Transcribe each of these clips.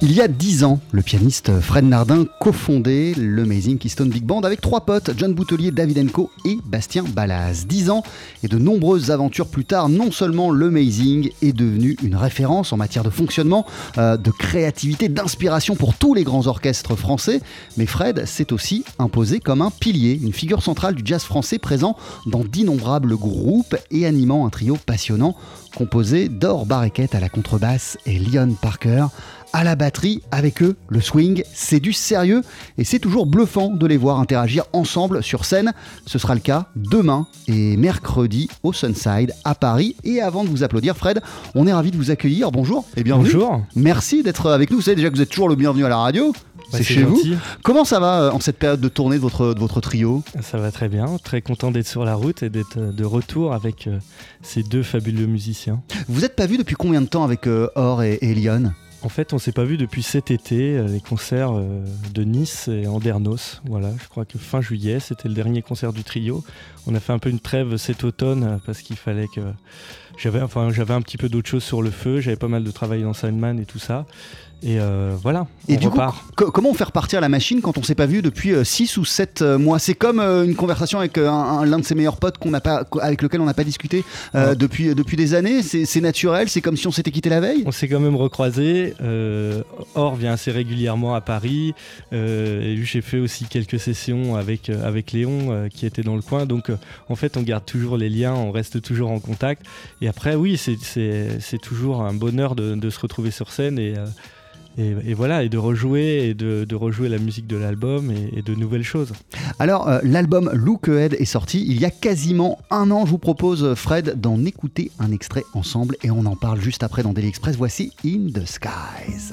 Il y a dix ans, le pianiste Fred Nardin cofondait le Amazing Keystone Big Band avec trois potes, John Boutelier, David Enco et Bastien Balaz. Dix ans et de nombreuses aventures plus tard, non seulement le Amazing est devenu une référence en matière de fonctionnement, euh, de créativité, d'inspiration pour tous les grands orchestres français, mais Fred s'est aussi imposé comme un pilier, une figure centrale du jazz français présent dans d'innombrables groupes et animant un trio passionnant composé d'Or Barreket à la contrebasse et Leon Parker à la batterie. Avec eux, le swing, c'est du sérieux et c'est toujours bluffant de les voir interagir ensemble sur scène. Ce sera le cas demain et mercredi au Sunside à Paris. Et avant de vous applaudir, Fred, on est ravi de vous accueillir. Bonjour et bienvenue. Bonjour. Merci d'être avec nous. Vous savez déjà que vous êtes toujours le bienvenu à la radio. Bah, c'est chez gentil. vous. Comment ça va euh, en cette période de tournée de votre, de votre trio? Ça va très bien, très content d'être sur la route et d'être euh, de retour avec euh, ces deux fabuleux musiciens. Vous n'êtes pas vu depuis combien de temps avec euh, Or et, et Lyon? En fait, on s'est pas vu depuis cet été, euh, les concerts euh, de Nice et Andernos. Voilà, je crois que fin juillet, c'était le dernier concert du trio. On a fait un peu une trêve cet automne euh, parce qu'il fallait que j'avais enfin j'avais un petit peu d'autres choses sur le feu, j'avais pas mal de travail dans Sandman et tout ça. Et euh, voilà, Et on du repart. coup, co- comment faire partir la machine quand on s'est pas vu depuis 6 ou 7 mois? C'est comme euh, une conversation avec euh, un- un- l'un de ses meilleurs potes qu'on n'a pas, avec lequel on n'a pas discuté euh, Ouais. depuis, depuis des années. C'est naturel, c'est comme si on s'était quitté la veille? On s'est quand même recroisé. Euh, Or vient assez régulièrement à Paris. Euh, et j'ai fait aussi quelques sessions avec, euh, avec Léon euh, qui était dans le coin. Donc euh, en fait, on garde toujours les liens, on reste toujours en contact. Et après, oui, c'est- toujours un bonheur de, de se retrouver sur scène et, euh, et, voilà, et de rejouer et de, rejouer la musique de l'album et, de nouvelles choses. Alors, euh, l'album Look Ahead est sorti il y a quasiment un an. Je vous propose, Fred, d'en écouter un extrait ensemble et on en parle juste après dans Daily Express. Voici In the Skies.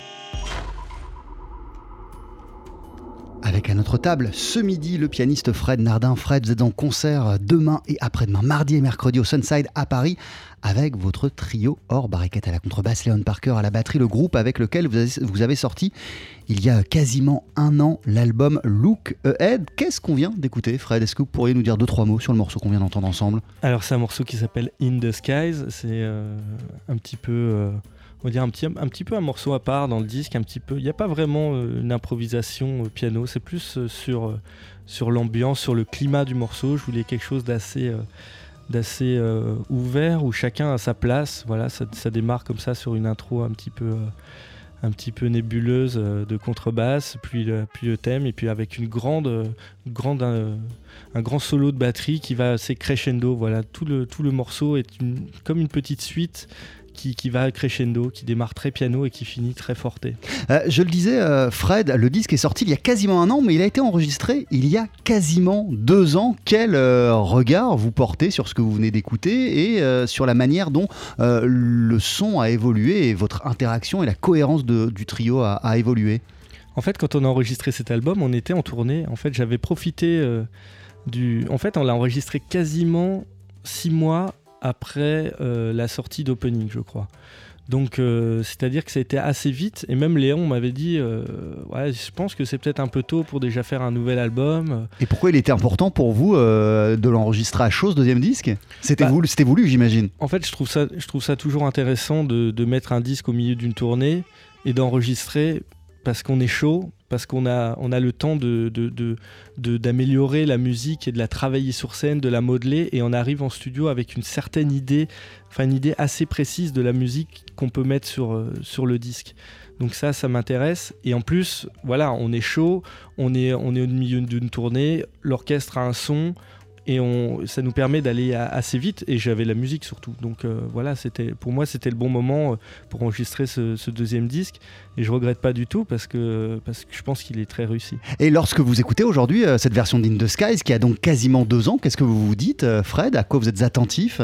Table, ce midi, le pianiste Fred Nardin. Fred, vous êtes en concert demain et après-demain, mardi et mercredi au Sunside à Paris, avec votre trio hors barricade à la contrebasse, Léon Parker à la batterie, le groupe avec lequel vous avez, vous avez sorti il y a quasiment un an l'album Look Ahead. Qu'est-ce qu'on vient d'écouter, Fred? Est-ce que vous pourriez nous dire deux, trois mots sur le morceau qu'on vient d'entendre ensemble? Alors c'est un morceau qui s'appelle In the Skies, c'est euh, un petit peu... euh, on va dire un petit, peu un morceau à part dans le disque, un petit peu. Il n'y a pas vraiment euh, une improvisation au piano, c'est plus euh, sur, euh, l'ambiance, sur le climat du morceau. Je voulais quelque chose d'assez euh, euh, ouvert où chacun a sa place. Voilà, ça, démarre comme ça sur une intro un petit peu euh, nébuleuse euh, de contrebasse, puis le, puis le thème, et puis avec une grande, euh, euh, un grand solo de batterie qui va assez crescendo. Voilà, tout le, morceau est comme une petite suite qui, qui va crescendo, qui démarre très piano et qui finit très forté. Euh, je le disais, euh, Fred, le disque est sorti il y a quasiment un an, mais il a été enregistré il y a quasiment deux ans. Quel euh, regard vous portez sur ce que vous venez d'écouter et sur la manière dont le son a évolué et votre interaction et la cohérence de- du trio a, a évolué? En fait, quand on a enregistré cet album, on était en tournée. En fait, j'avais profité du. En fait, on l'a enregistré quasiment six mois après euh, la sortie d'Opening, je crois. Donc, euh, c'est-à-dire que ça a été assez vite. Et même Léon m'avait dit euh, Ouais, je pense que c'est peut-être un peu tôt pour déjà faire un nouvel album. Et pourquoi il était important pour vous euh, de l'enregistrer à chaud, ce deuxième disque? C'était Bah- voulu, c'était voulu, j'imagine. En fait, je trouve ça, je trouve ça toujours intéressant de, de mettre un disque au milieu d'une tournée et d'enregistrer parce qu'on est chaud, parce qu'on a, le temps d'améliorer la musique et de la travailler sur scène, de la modeler, et on arrive en studio avec une certaine idée, enfin une idée assez précise de la musique qu'on peut mettre sur, euh, le disque. Donc ça, ça m'intéresse. Et en plus, voilà, on est chaud, on est, on est au milieu d'une tournée, l'orchestre a un son, et on, ça nous permet d'aller assez vite. Et j'avais la musique surtout. Donc euh, voilà c'était pour moi c'était le bon moment euh, pour enregistrer ce, ce deuxième disque. Et je regrette pas du tout parce que parce que je pense qu'il est très réussi. Et lorsque vous écoutez aujourd'hui euh, cette version d'In the Skies, qui a donc quasiment deux ans, qu'est-ce que vous vous dites, Fred? À quoi vous êtes attentif?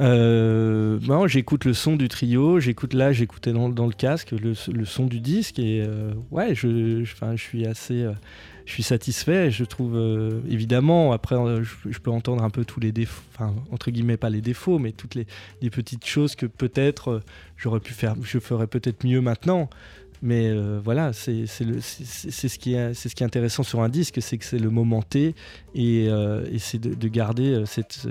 Euh, j'écoute le son du trio, j'écoute là, j'écoutais dans, dans le casque le, le son du disque. Et ouais, je, je, suis assez, je suis satisfait. Je trouve euh, évidemment après, euh, je, peux entendre un peu tous les défauts, enfin entre guillemets pas les défauts, mais toutes les, petites choses que peut-être euh, j'aurais pu faire, je ferais peut-être mieux maintenant. Mais voilà, c'est ce, qui est- ce qui est intéressant sur un disque, c'est que c'est le moment T et, c'est de, de garder cette,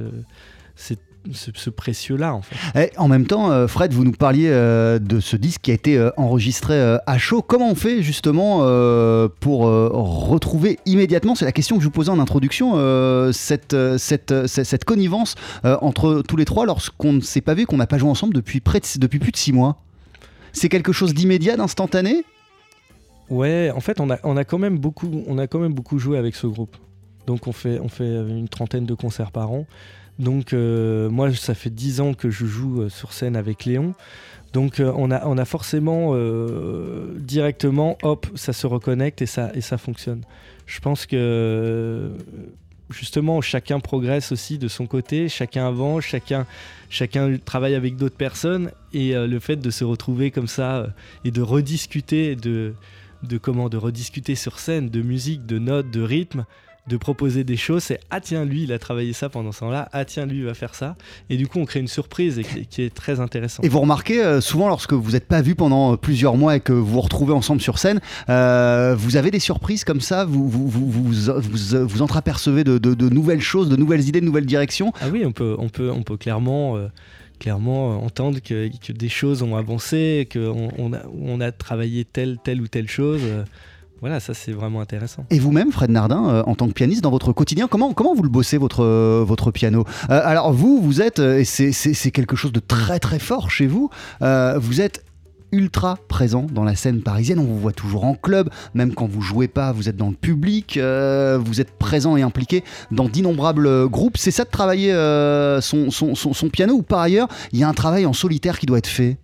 cette- ce, ce précieux-là en fait. Et en même temps, euh, Fred, vous nous parliez euh, de ce disque qui a été euh, enregistré à chaud. Comment on fait justement pour retrouver immédiatement, c'est la question que je vous posais en introduction, cette, cette, cette, cette connivence entre tous les trois lorsqu'on ne s'est pas vu, qu'on n'a pas joué ensemble depuis, près de- depuis plus de six mois? C'est quelque chose d'immédiat, d'instantané? Ouais, en fait, on a, on a quand même beaucoup, on a quand même beaucoup joué avec ce groupe. Donc on fait, on fait une trentaine de concerts par an. Donc euh, moi, ça fait dix ans que je joue euh, sur scène avec Léon. Donc euh, on, a, on a forcément directement, hop, ça se reconnecte et ça, et ça fonctionne. Je pense que justement chacun progresse aussi de son côté, chacun avance, chacun, chacun travaille avec d'autres personnes et le fait de se retrouver comme ça et de rediscuter de, de comment de rediscuter sur scène de musique, de notes, de rythme, de proposer des choses, c'est ah tiens lui il a travaillé ça pendant ce temps-là, ah tiens lui il va faire ça et du coup on crée une surprise et qui, qui est très intéressante. Et vous remarquez euh, souvent lorsque vous n'êtes pas vu pendant euh, plusieurs mois et que vous vous retrouvez ensemble sur scène, euh, vous avez des surprises comme ça, vous vous, vous, vous, vous, vous entreapercevez de, de- de nouvelles choses, de nouvelles idées, de nouvelles directions? Ah oui, on peut, on peut, on peut clairement, euh, clairement euh, entendre que, que des choses ont avancé, qu'on on a, on a travaillé telle, telle ou telle chose. euh, voilà, ça c'est vraiment intéressant. Et vous-même, Fred Nardin, euh, en tant que pianiste, dans votre quotidien, comment, comment vous le bossez, votre, euh, votre piano? Euh, Alors vous, vous êtes, et c'est- quelque chose de très très fort chez vous, vous êtes ultra présent dans la scène parisienne, on vous voit toujours en club, même quand vous jouez pas, vous êtes dans le public, vous êtes présent et impliqué dans d'innombrables groupes. C'est ça de travailler son, son, son- son piano ou par ailleurs, il y a un travail en solitaire qui doit être fait?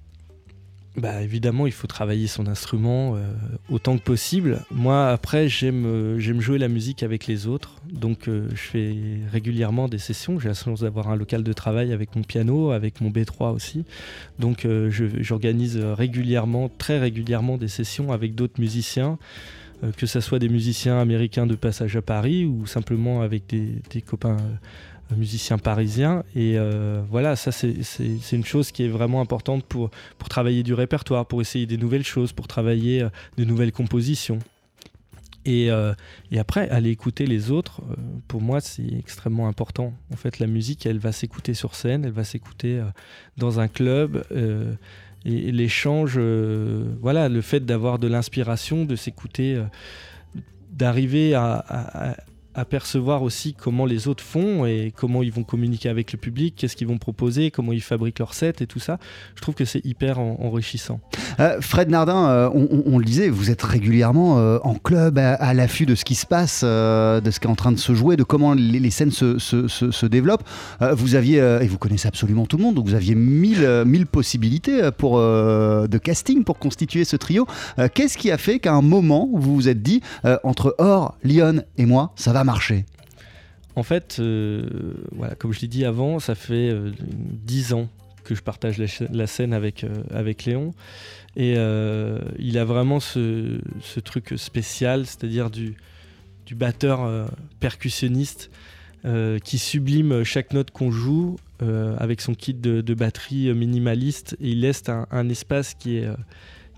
Bah, évidemment, il faut travailler son instrument euh, autant que possible. Moi, après, j'aime euh, j'aime jouer la musique avec les autres. Donc, euh, je fais régulièrement des sessions. J'ai la chance d'avoir un local de travail avec mon piano, avec mon B3 aussi. Donc, j'organise régulièrement, très régulièrement, des sessions avec d'autres musiciens. que ce soit des musiciens américains de passage à Paris ou simplement avec des copains musicien parisien. Et euh, voilà, ça c'est une chose qui est vraiment importante pour, pour travailler du répertoire, pour essayer des nouvelles choses, pour travailler euh, de nouvelles compositions. Et, euh, et, après, aller écouter les autres, pour moi, c'est extrêmement important. En fait, la musique, elle va s'écouter sur scène, elle va s'écouter dans un club. et, l'échange, voilà, le fait d'avoir de l'inspiration, de s'écouter, d'arriver à apercevoir aussi comment les autres font et comment ils vont communiquer avec le public, qu'est-ce qu'ils vont proposer, comment ils fabriquent leurs sets et tout ça. Je trouve que c'est hyper enrichissant. Euh, Fred Nardin, euh, on, le disait, vous êtes régulièrement euh, en club à, l'affût de ce qui se passe, de ce qui est en train de se jouer, de comment les, scènes se, se, se, développent. vous aviez, et vous connaissez absolument tout le monde, donc vous aviez mille, mille possibilités pour, de casting pour constituer ce trio. Qu'est-ce qui a fait qu'à un moment, vous vous êtes dit, entre Or, Lyon et moi, ça va marché En fait, euh, comme je l'ai dit avant, ça fait euh, dix ans que je partage la, scène avec, euh, avec Léon. Et il a vraiment ce, truc spécial, c'est-à-dire du, batteur percussionniste qui sublime chaque note qu'on joue avec son kit de, batterie minimaliste. Et il laisse un, espace qui est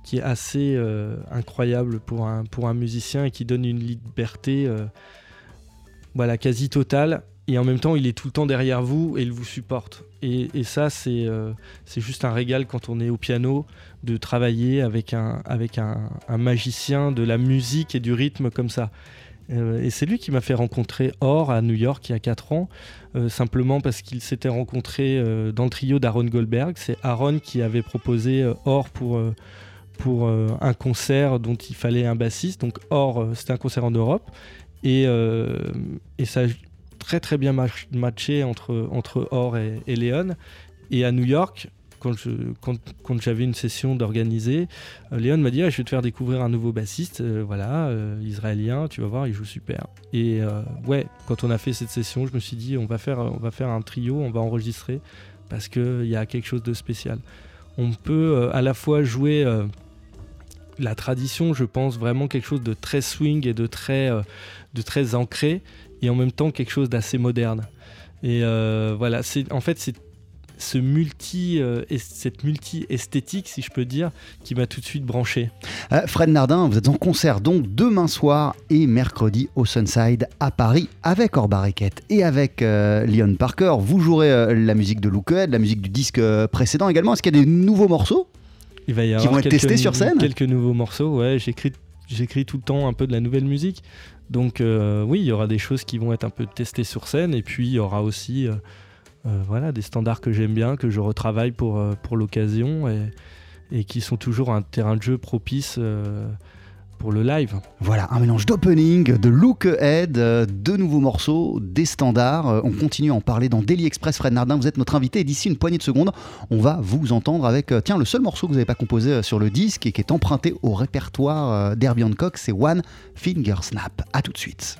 qui assez incroyable pour un, pour un musicien et qui donne une liberté voilà, quasi totale. Et en même temps, il est tout le temps derrière vous et il vous supporte. Et, ça, euh, c'est juste un régal quand on est au piano de travailler avec un, avec un, magicien de la musique et du rythme comme ça. Euh, et c'est lui qui m'a fait rencontrer Or à New York il y a 4 ans, euh, simplement parce qu'il s'était rencontré dans le trio d'Aaron Goldberg. C'est Aaron qui avait proposé Or pour, pour un concert dont il fallait un bassiste. Donc Or, c'était un concert en Europe. Euh, et, ça a très très bien matché entre, entre Or et, et Léon. Et à New York, quand, quand, j'avais une session d'organiser, euh, Léon m'a dit ah, Je vais te faire découvrir un nouveau bassiste, euh, voilà, israélien, tu vas voir, il joue super. Et ouais, quand on a fait cette session, je me suis dit On va faire, on va faire un trio, on va enregistrer, parce qu'il y a quelque chose de spécial. On peut à la fois jouer la tradition, je pense, vraiment quelque chose de très swing et de très, euh, de très ancré, et en même temps quelque chose d'assez moderne. Et euh, voilà, c'est en fait c'est ce multi, euh, cette multi-esthétique, si je peux dire, qui m'a tout de suite branché. Fred Nardin, vous êtes en concert donc demain soir et mercredi au Sunside à Paris avec Orbareket et avec Leon Parker. Vous jouerez la musique de Lookhead, la musique du disque précédent également. Est-ce qu'il y a des nouveaux morceaux il va y avoir qui vont être testés sur scène? Quelques nouveaux morceaux, ouais. J'écris, j'écris tout le temps un peu de la nouvelle musique. Donc euh, oui, il y aura des choses qui vont être un peu testées sur scène. Et puis il y aura aussi euh, euh, voilà, des standards que j'aime bien, que je retravaille pour, l'occasion. Et, qui sont toujours un terrain de jeu propice le live. Voilà, un mélange d'opening, de look ahead, euh, de nouveaux morceaux, des standards. Euh, on continue à en parler dans Daily Express. Fred Nardin, vous êtes notre invité. D'ici une poignée de secondes, on va vous entendre avec, euh, tiens, le seul morceau que vous n'avez pas composé sur le disque et qui est emprunté au répertoire d'Herbie Hancock, c'est One Finger Snap. A tout de suite.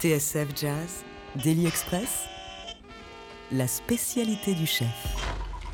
TSF Jazz, Daily Express, la spécialité du chef.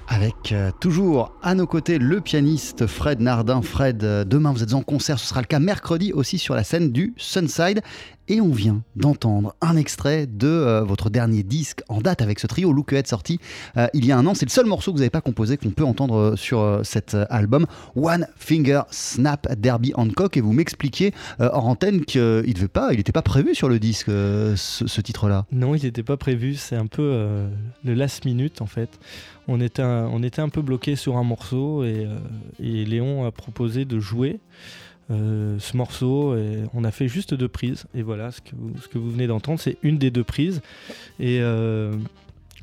Avec euh, toujours à nos côtés le pianiste Fred Nardin. Fred, euh, demain vous êtes en concert, ce sera le cas mercredi aussi sur la scène du Sunside. Et on vient d'entendre un extrait de euh, votre dernier disque en date avec ce trio Look Ahead sorti euh, il y a un an. C'est le seul morceau que vous n'avez pas composé qu'on peut entendre euh, sur cet album, One Finger Snap Derby Hancock. Et vous m'expliquiez hors antenne qu'il ne pas, n'était pas prévu sur le disque ce, titre-là. Non, il n'était pas prévu. C'est un peu le last minute en fait. On était un, on était un peu bloqué sur un morceau et, et Léon a proposé de jouer euh, ce morceau. Et on a fait juste deux prises. Et voilà, ce que vous, ce que vous venez d'entendre, c'est une des deux prises. Et euh,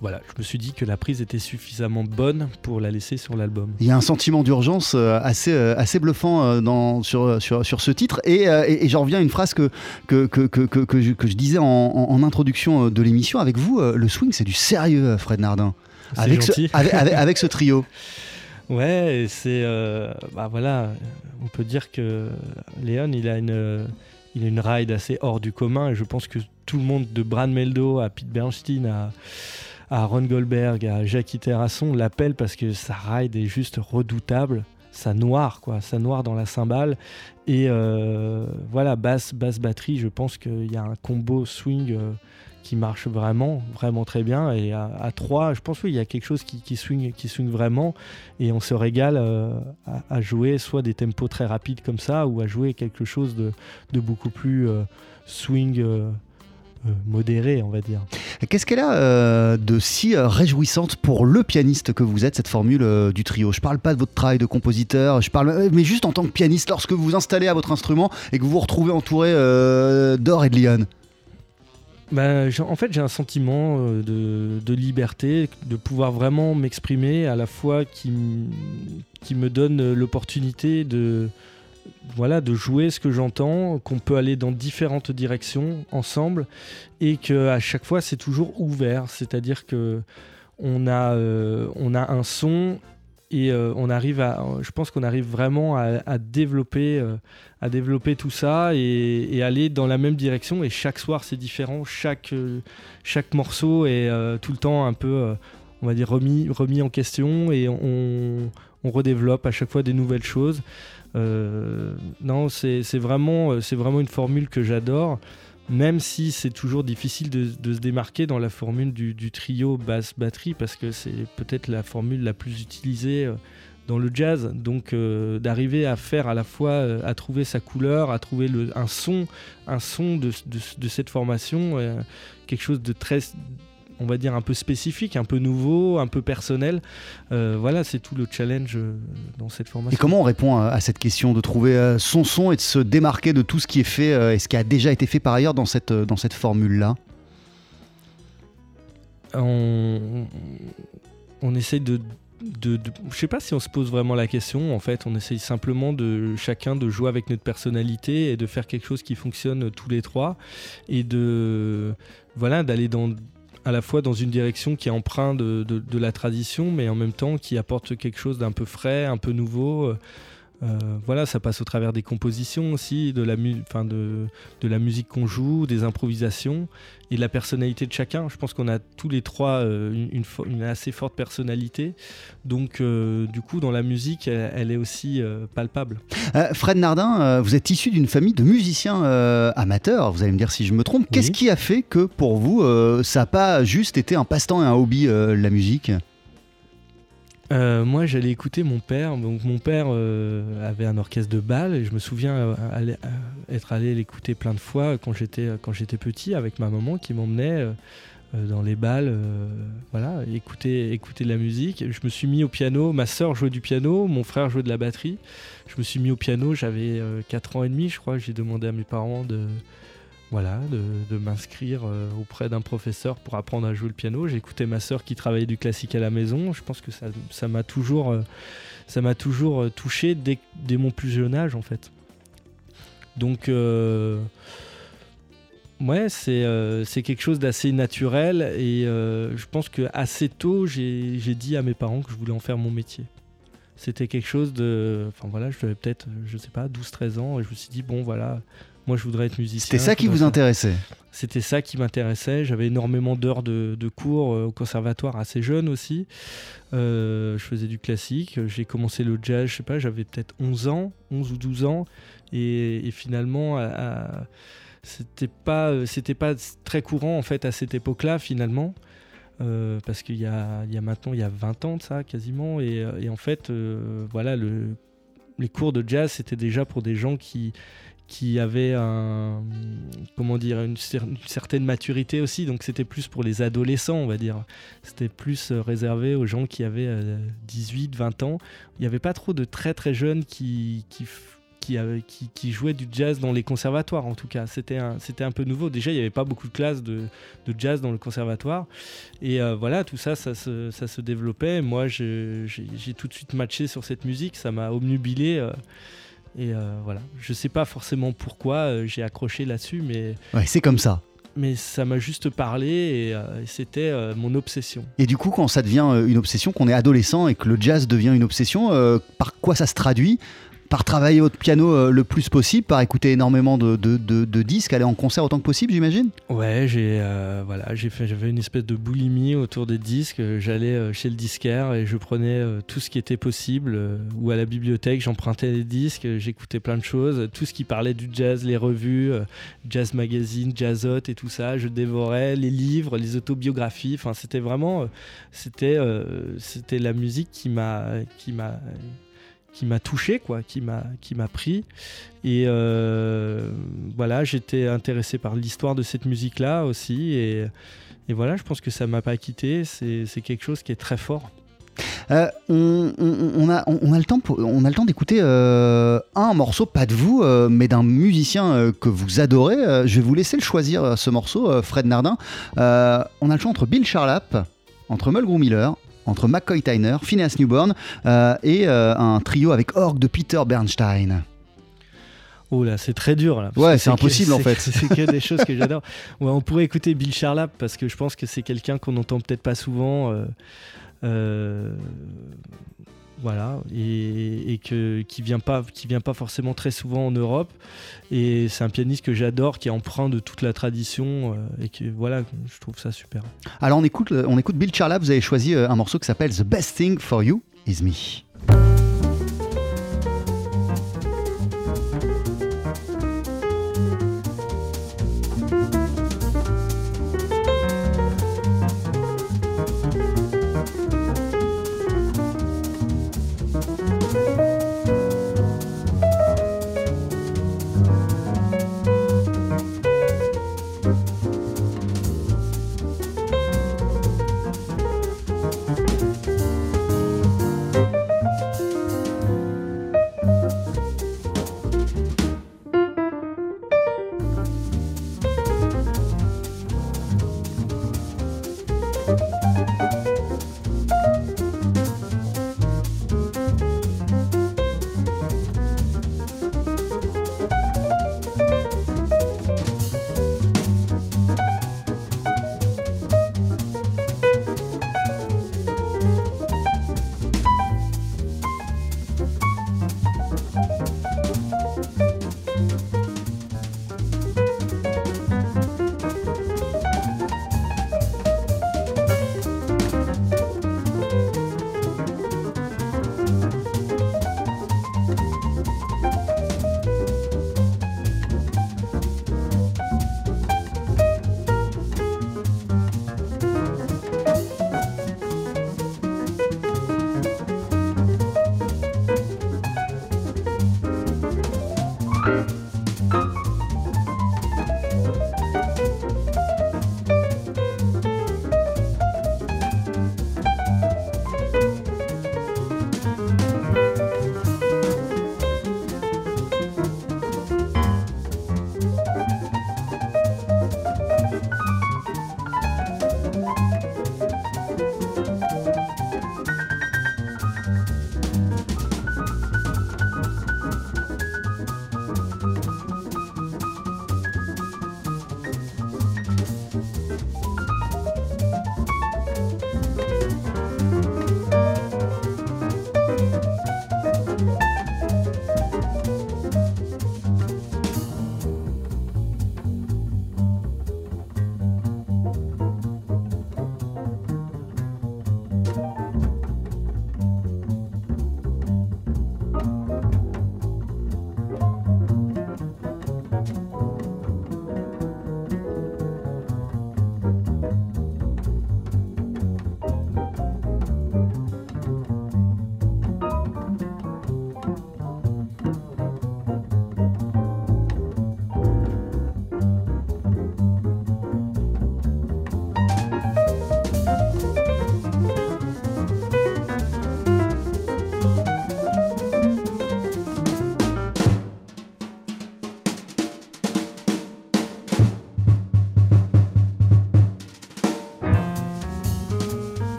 voilà, je me suis dit que la prise était suffisamment bonne pour la laisser sur l'album. Il y a un sentiment d'urgence euh, assez, assez bluffant dans, sur, sur, sur ce titre. Et, et, et j'en reviens à une phrase que, que, que, que, je, je disais en, introduction de l'émission. Avec vous, le swing, c'est du sérieux, Fred Nardin. Avec ce, avec, avec- avec ce trio. Ouais, c'est. euh, bah voilà, on peut dire que Léon, il a une, il a une ride assez hors du commun, et je pense que tout le monde, de Brad Meldo à Pete Bernstein à, à Ron Goldberg à Jackie Terrasson, l'appelle parce que sa ride est juste redoutable. Ça noire, quoi, ça noire dans la cymbale. Et euh, voilà, basse, basse batterie, je pense qu'il y a un combo swing. euh, qui marche vraiment, vraiment très bien. Et à, à 3, je pense oui, il y a quelque chose qui, qui swing, qui vraiment. Et on se régale euh, à, jouer soit des tempos très rapides comme ça, ou à jouer quelque chose de, beaucoup plus euh, swing euh, modéré, on va dire. Qu'est-ce qu'elle a de si réjouissante pour le pianiste que vous êtes, cette formule du trio? Je parle pas de votre travail de compositeur, je parle, mais juste en tant que pianiste, lorsque vous vous installez à votre instrument et que vous vous retrouvez entouré d'or et de liane. J'ai- en fait, j'ai un sentiment euh, de, liberté, de pouvoir vraiment m'exprimer, à la fois qui, me donne euh, l'opportunité de, voilà, de jouer ce que j'entends, qu'on peut aller dans différentes directions ensemble, et que à chaque fois c'est toujours ouvert, c'est-à-dire que on a, euh, on a un son et euh, on arrive à, je pense qu'on arrive vraiment à, développer, euh, à développer tout ça et, aller dans la même direction. Et chaque soir c'est différent, chaque, euh, chaque morceau est tout le temps un peu, on va dire remis, remis en question et on, on redéveloppe à chaque fois des nouvelles choses. Non, c'est vraiment, c'est vraiment une formule que j'adore, même si c'est toujours difficile de, se démarquer dans la formule du, trio basse-batterie, parce que c'est peut-être la formule la plus utilisée euh, dans le jazz. Donc euh, d'arriver à faire à la fois, euh, à trouver sa couleur, à trouver un son, un son de, de- cette formation, quelque chose de très on va dire un peu spécifique, un peu nouveau, un peu personnel. Euh, voilà, c'est tout le challenge euh, dans cette formation. Et comment on répond à, à cette question de trouver euh, son son et de se démarquer de tout ce qui est fait et ce qui a déjà été fait par ailleurs dans cette, dans cette formule-là? On, on essaye de, de, de- je sais pas si on se pose vraiment la question en fait on essaye simplement de chacun de jouer avec notre personnalité et de faire quelque chose qui fonctionne tous les trois et de voilà d'aller dans à la fois dans une direction qui est de, la tradition mais en même temps qui apporte quelque chose d'un peu frais un peu nouveau Euh, voilà, ça passe au travers des compositions aussi, de la, mu- enfin de, de la musique qu'on joue, des improvisations et de la personnalité de chacun. Je pense qu'on a tous les trois euh, une, une fo- une assez forte personnalité. Donc, euh, du coup, dans la musique, elle, elle est aussi palpable. Fred Nardin, vous êtes issu d'une famille de musiciens amateurs, vous allez me dire si je me trompe. Qu'est-ce qui a fait que pour vous, ça n'a pas juste été un passe-temps et un hobby, la musique? Euh, moi, j'allais écouter mon père. Donc, mon père euh, avait un orchestre de bal et je me souviens euh, aller- être allé l'écouter plein de fois quand j'étais quand j'étais petit avec ma maman qui m'emmenait dans les balles, voilà, écouter écouter de la musique. Je me suis mis au piano. Ma sœur jouait du piano, mon frère jouait de la batterie. Je me suis mis au piano. J'avais 4 ans et demi, je crois. J'ai demandé à mes parents de voilà, de, de m'inscrire euh, auprès d'un professeur pour apprendre à jouer le piano. J'écoutais ma sœur qui travaillait du classique à la maison. Je pense que ça ça m'a toujours, euh, ça m'a toujours euh, touché dès, dès mon plus jeune âge en fait. Donc euh, ouais, c'est quelque chose d'assez naturel et je pense que assez tôt j'ai j'ai dit à mes parents que je voulais en faire mon métier. C'était quelque chose de, enfin voilà, je devais peut-être, je sais pas, 12-13 ans et je me suis dit bon voilà, moi je voudrais être musicien. C'était ça qui vous intéressait C'était ça qui m'intéressait. J'avais énormément d'heures de, de, cours au conservatoire assez jeune aussi. je faisais du classique. J'ai commencé le jazz, je sais pas, j'avais peut-être 11 ans, 11 ou 12 ans. Et, et finalement, à, c'était pas, c'était pas très courant en fait à cette époque-là finalement. Euh, parce qu'il y a, il y a maintenant il y a 20 ans de ça quasiment et, et en fait euh, voilà le, les cours de jazz c'était déjà pour des gens qui qui avaient un comment dire une, certaine maturité aussi donc c'était plus pour les adolescents on va dire c'était plus réservé aux gens qui avaient 18 20 ans il n'y avait pas trop de très très jeunes qui, jouait du jazz dans les conservatoires en tout cas. C'était un, peu nouveau. Déjà, il n'y avait pas beaucoup de classes de, de jazz dans le conservatoire. Et euh, voilà, tout ça, ça se, ça se développait. Moi, j'ai, tout de suite matché sur cette musique. Ça m'a omnubilé. Euh, et euh, voilà, je sais pas forcément pourquoi j'ai accroché là-dessus, mais. Ouais, c'est comme ça mais ça m'a juste parlé et, et c'était euh, mon obsession. Et du coup, quand ça devient une obsession, qu'on est adolescent et que le jazz devient une obsession, euh, par quoi ça se traduit? Par travailler votre piano euh, le plus possible, par écouter énormément de, disques, aller en concert autant que possible, j'imagine? Ouais, j'ai euh, j'avais une espèce de boulimie autour des disques. J'allais euh, chez le disquaire et je prenais tout ce qui était possible, ou à la bibliothèque, j'empruntais des disques, j'écoutais plein de choses, tout ce qui parlait du jazz, les revues, Jazz Magazine, Jazzot et tout ça. Je dévorais les livres, les autobiographies. Enfin, c'était vraiment, c'était, la musique qui m'a qui m'a touché, quoi, qui m'a pris. Et euh, voilà, j'étais intéressé par l'histoire de cette musique-là aussi. Et, et, voilà, je pense que ça m'a pas quitté. C'est quelque chose qui est très fort. Euh, on, on, a, on, a, le temps, on a le temps d'écouter euh, un morceau, pas de vous, mais d'un musicien que vous adorez. je vais vous laisser le choisir, ce morceau, Fred Nardin. on a le choix entre Bill Charlap, entre Mulgrew Miller entre McCoy Tyner, Phineas Newborn euh, et euh, un trio avec orgue de Peter Bernstein. Oh là, c'est très dur là. Ouais, c'est impossible en fait. C'est que des choses que j'adore. Ouais, on pourrait écouter Bill Charlap parce que je pense que c'est quelqu'un qu'on n'entend peut-être pas souvent. Euh, voilà, et, qui vient pas, vient pas forcément très souvent en Europe. Et c'est un pianiste que j'adore, qui est empreint de toute la tradition, euh, et voilà, je trouve ça super. Alors on écoute, on écoute Bill Charlap. Vous avez choisi euh, un morceau qui s'appelle The Best Thing for You Is Me.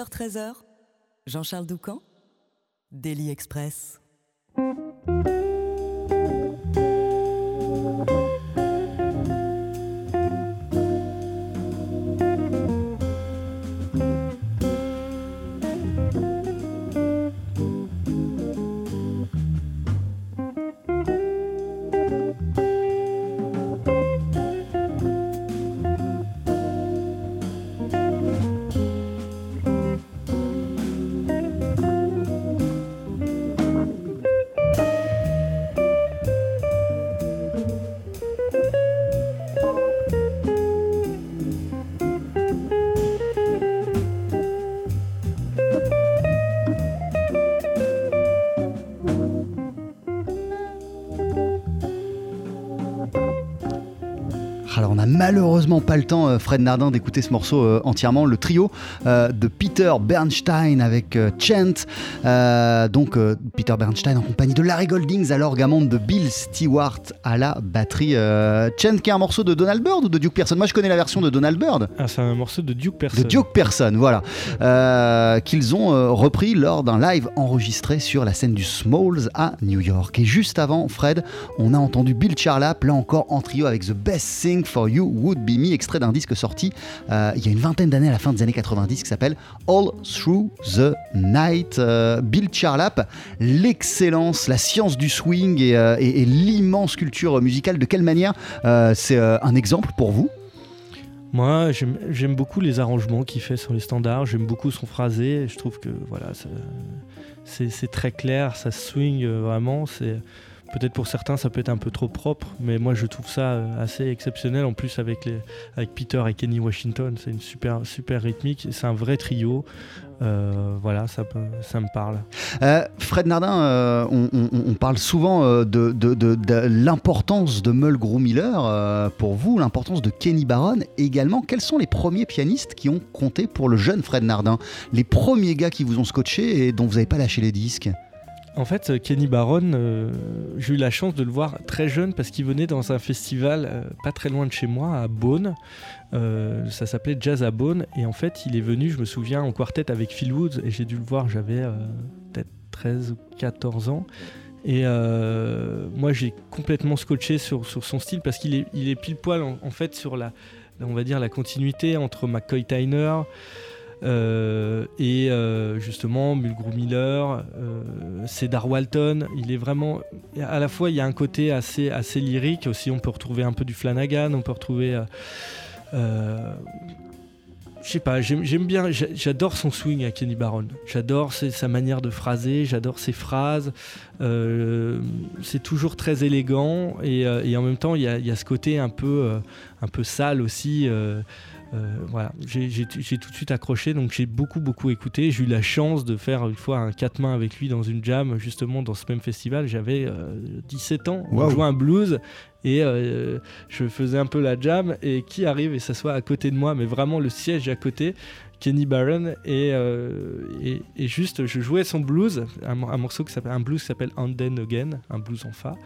12h-13h, Jean-Charles Doucan, Daily Express. Malheureusement pas le temps, euh, Fred Nardin, d'écouter ce morceau euh, entièrement. Le trio euh, de Peter Bernstein avec Chant. Donc Peter Bernstein en compagnie de Larry Goldings à l'orgamande de Bill Stewart à la batterie. Chant qui est un morceau de Donald Byrd ou de Duke Pearson? Moi je connais la version de Donald Byrd. Ah, c'est un morceau de Duke Person. De Duke Person, voilà. Euh, qu'ils ont euh, repris lors d'un live enregistré sur la scène du Smalls à New York. Et juste avant, Fred, on a entendu Bill Charlap, là encore en trio avec The Best Thing for You Would Be Me, extrait d'un disque sorti euh, il y a une vingtaine d'années à la fin des années 90 qui s'appelle All Through the Night. Euh, Bill Charlap, l'excellence, la science du swing et, euh, et- l'immense culture musicale, de quelle manière c'est un exemple pour vous? Moi, j'aime beaucoup les arrangements qu'il fait sur les standards. J'aime beaucoup son phrasé. Je trouve que voilà, c'est très clair, ça swing vraiment. C'est peut-être pour certains, ça peut être un peu trop propre, mais moi, je trouve ça euh, assez exceptionnel. En plus, avec Peter et Kenny Washington, c'est une super rythmique. C'est un vrai trio. Euh, voilà, ça me parle. Euh, Fred Nardin, on, parle souvent de, l'importance de Mulgrew Miller pour vous, l'importance de Kenny Barron également. Quels sont les premiers pianistes qui ont compté pour le jeune Fred Nardin? Les premiers gars qui vous ont scotché et dont vous n'avez pas lâché les disques? En fait, euh, Kenny Barron, euh, j'ai eu la chance de le voir très jeune parce qu'il venait dans un festival euh, pas très loin de chez moi, à Beaune. Ça s'appelait Jazz à Beaune. Et en fait, il est venu, je me souviens, en quartet avec Phil Woods. Et j'ai dû le voir, j'avais peut-être 13 ou 14 ans. Et moi, j'ai complètement scotché sur, son style parce qu'il est, il est pile poil en, en fait sur la, on va dire, la continuité entre McCoy Tyner. Euh, et euh, justement Mulgrew Miller, euh, Cedar Walton, il est vraiment à la fois il y a un côté assez assez lyrique aussi, on peut retrouver un peu du Flanagan, on peut retrouver je sais pas, j'aime bien, j'a- j'adore son swing à Kenny Barron. J'adore sa manière de phraser, j'adore ses phrases. C'est toujours très élégant et, en même temps il y a, ce côté un peu, un peu sale aussi. Voilà, j'ai tout de suite accroché, donc j'ai beaucoup beaucoup écouté. J'ai eu la chance de faire une fois un quatre mains avec lui dans une jam, justement dans ce même festival. J'avais euh, 17 ans, on jouait un blues et euh, je faisais un peu la jam. Et qui arrive et s'assoit à côté de moi, mais vraiment le siège à côté, Kenny Barron, et, euh, et, et juste je jouais son blues, un, mor- un morceau qui s'appelle un blues qui s'appelle And Then Again, un blues en fa.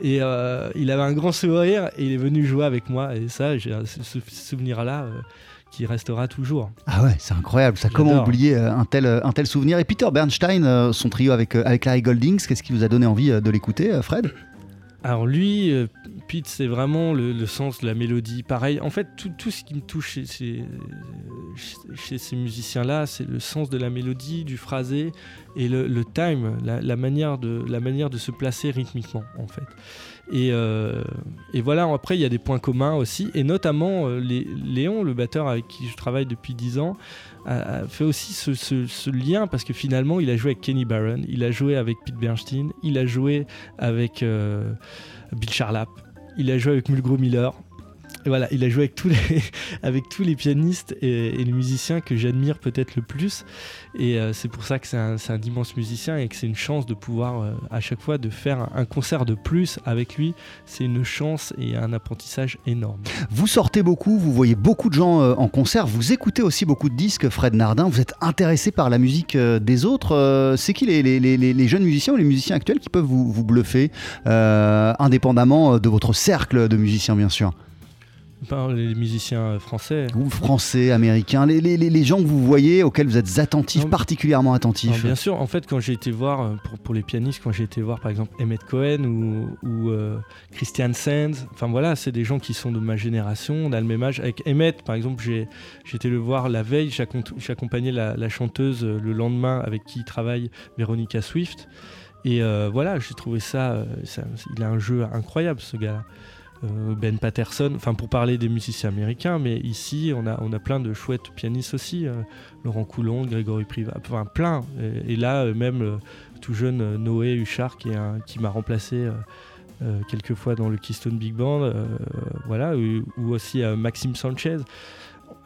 Et euh, il avait un grand sourire et il est venu jouer avec moi. Et ça, j'ai ce, ce souvenir-là euh, qui restera toujours. Ah ouais, c'est incroyable. Ça, comment oublier un tel, un tel souvenir? Et Peter Bernstein, son trio avec, avec Larry Goldings, qu'est-ce qui vous a donné envie de l'écouter, Fred? Alors lui, euh, Pete, c'est vraiment le, sens de la mélodie. Pareil, en fait, tout, tout ce qui me touche chez, ces musiciens-là, c'est le sens de la mélodie, du phrasé et le, time, la, manière de, la manière de se placer rythmiquement, en fait. Et, euh, et voilà, après, il y a des points communs aussi, et notamment euh, Léon, le batteur avec qui je travaille depuis 10 ans, fait aussi ce lien, parce que finalement, il a joué avec Kenny Barron, il a joué avec Pete Bernstein, il a joué avec euh, Bill Charlap, il a joué avec Mulgrew Miller. Voilà, il a joué avec tous les, avec tous les pianistes et, les musiciens que j'admire peut-être le plus. Et euh, c'est pour ça que c'est un, un immense musicien et que c'est une chance de pouvoir euh, à chaque fois de faire un concert de plus avec lui. C'est une chance et un apprentissage énorme. Vous sortez beaucoup, vous voyez beaucoup de gens euh, en concert, vous écoutez aussi beaucoup de disques, Fred Nardin, vous êtes intéressé par la musique des autres. C'est qui les, les- les- les- jeunes musiciens ou les musiciens actuels qui peuvent vous, vous bluffer, indépendamment de votre cercle de musiciens, bien sûr? Ben, les musiciens français. Ou français, américains, les, les- les- gens que vous voyez, auxquels vous êtes attentifs, Non, particulièrement attentifs. bien sûr, en fait, quand j'ai été voir, euh, pour, pour les pianistes, quand j'ai été voir par exemple Emmett Cohen ou, ou, euh, Christian Sands, enfin voilà, c'est des gens qui sont de ma génération, on a le même âge. Avec Emmett, par exemple, j'ai j'ai été le voir la veille, j'accom- j'accompagnais la, la chanteuse euh, le lendemain avec qui travaille Veronica Swift. Et euh, voilà, j'ai trouvé ça, ça- Il a un jeu incroyable, ce gars-là. Euh, ben Patterson, enfin pour parler des musiciens américains, mais ici on a, plein de chouettes pianistes aussi. euh, Laurent Coulon, Grégory Privat, enfin plein. Et, là, euh, même tout jeune Noé Huchard qui, est qui m'a remplacé quelques fois dans le Keystone Big Band, voilà, ou, aussi Maxime Sanchez.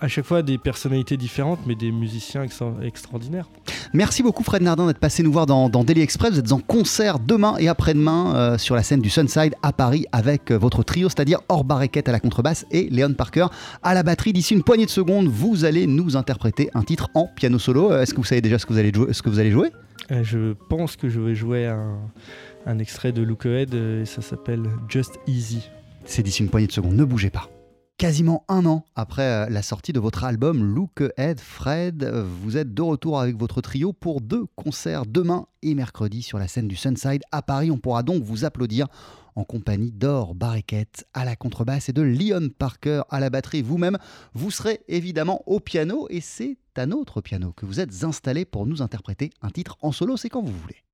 À chaque fois des personnalités différentes, mais des musiciens extra- extraordinaires. Merci beaucoup Fred Nardin d'être passé nous voir dans, dans Daily Express. Vous êtes en concert demain et après-demain euh, sur la scène du Sunside à Paris avec euh, votre trio, c'est-à-dire Or Barrequette à la contrebasse et Léon Parker à la batterie. D'ici une poignée de secondes, vous allez nous interpréter un titre en piano solo. Euh, Est-ce que vous savez déjà ce que vous allez jouer, ce que vous allez jouer? Euh, je pense que je vais jouer un, un extrait de Look Ahead et ça s'appelle Just Easy. C'est d'ici une poignée de secondes, ne bougez pas. Quasiment un an après euh, la sortie de votre album Look Ahead, Fred, vous êtes de retour avec votre trio pour deux concerts demain et mercredi sur la scène du Sunside à Paris. On pourra donc vous applaudir en compagnie d'Or Barrequette à la contrebasse et de Leon Parker à la batterie. Vous-même, vous serez évidemment au piano et c'est à notre piano que vous êtes installé pour nous interpréter un titre en solo. C'est quand vous voulez.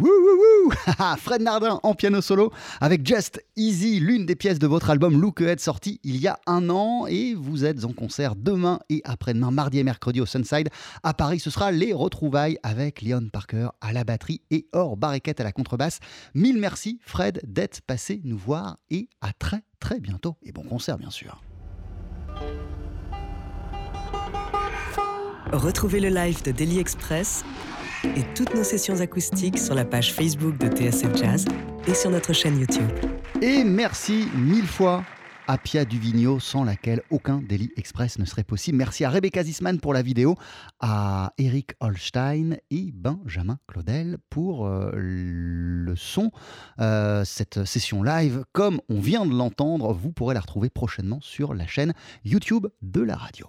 Fred Nardin en piano solo avec Just Easy, l'une des pièces de votre album Look Ahead sorti il y a un an. Et vous êtes en concert demain et après-demain, mardi et mercredi au Sunside. À Paris, ce sera les retrouvailles avec Leon Parker à la batterie et Or Barriquette à la contrebasse. Mille merci Fred d'être passé nous voir et à très très bientôt. Et bon concert bien sûr. Retrouvez le live de Daily Express et toutes nos sessions acoustiques sur la page Facebook de TSF Jazz et sur notre chaîne YouTube. Et merci mille fois à Pia Duvigno, sans laquelle aucun Daily Express ne serait possible. Merci à Rebecca Zisman pour la vidéo, à Eric Holstein et Benjamin Claudel pour euh, le son. Euh, cette session live, comme on vient de l'entendre, vous pourrez la retrouver prochainement sur la chaîne YouTube de la radio.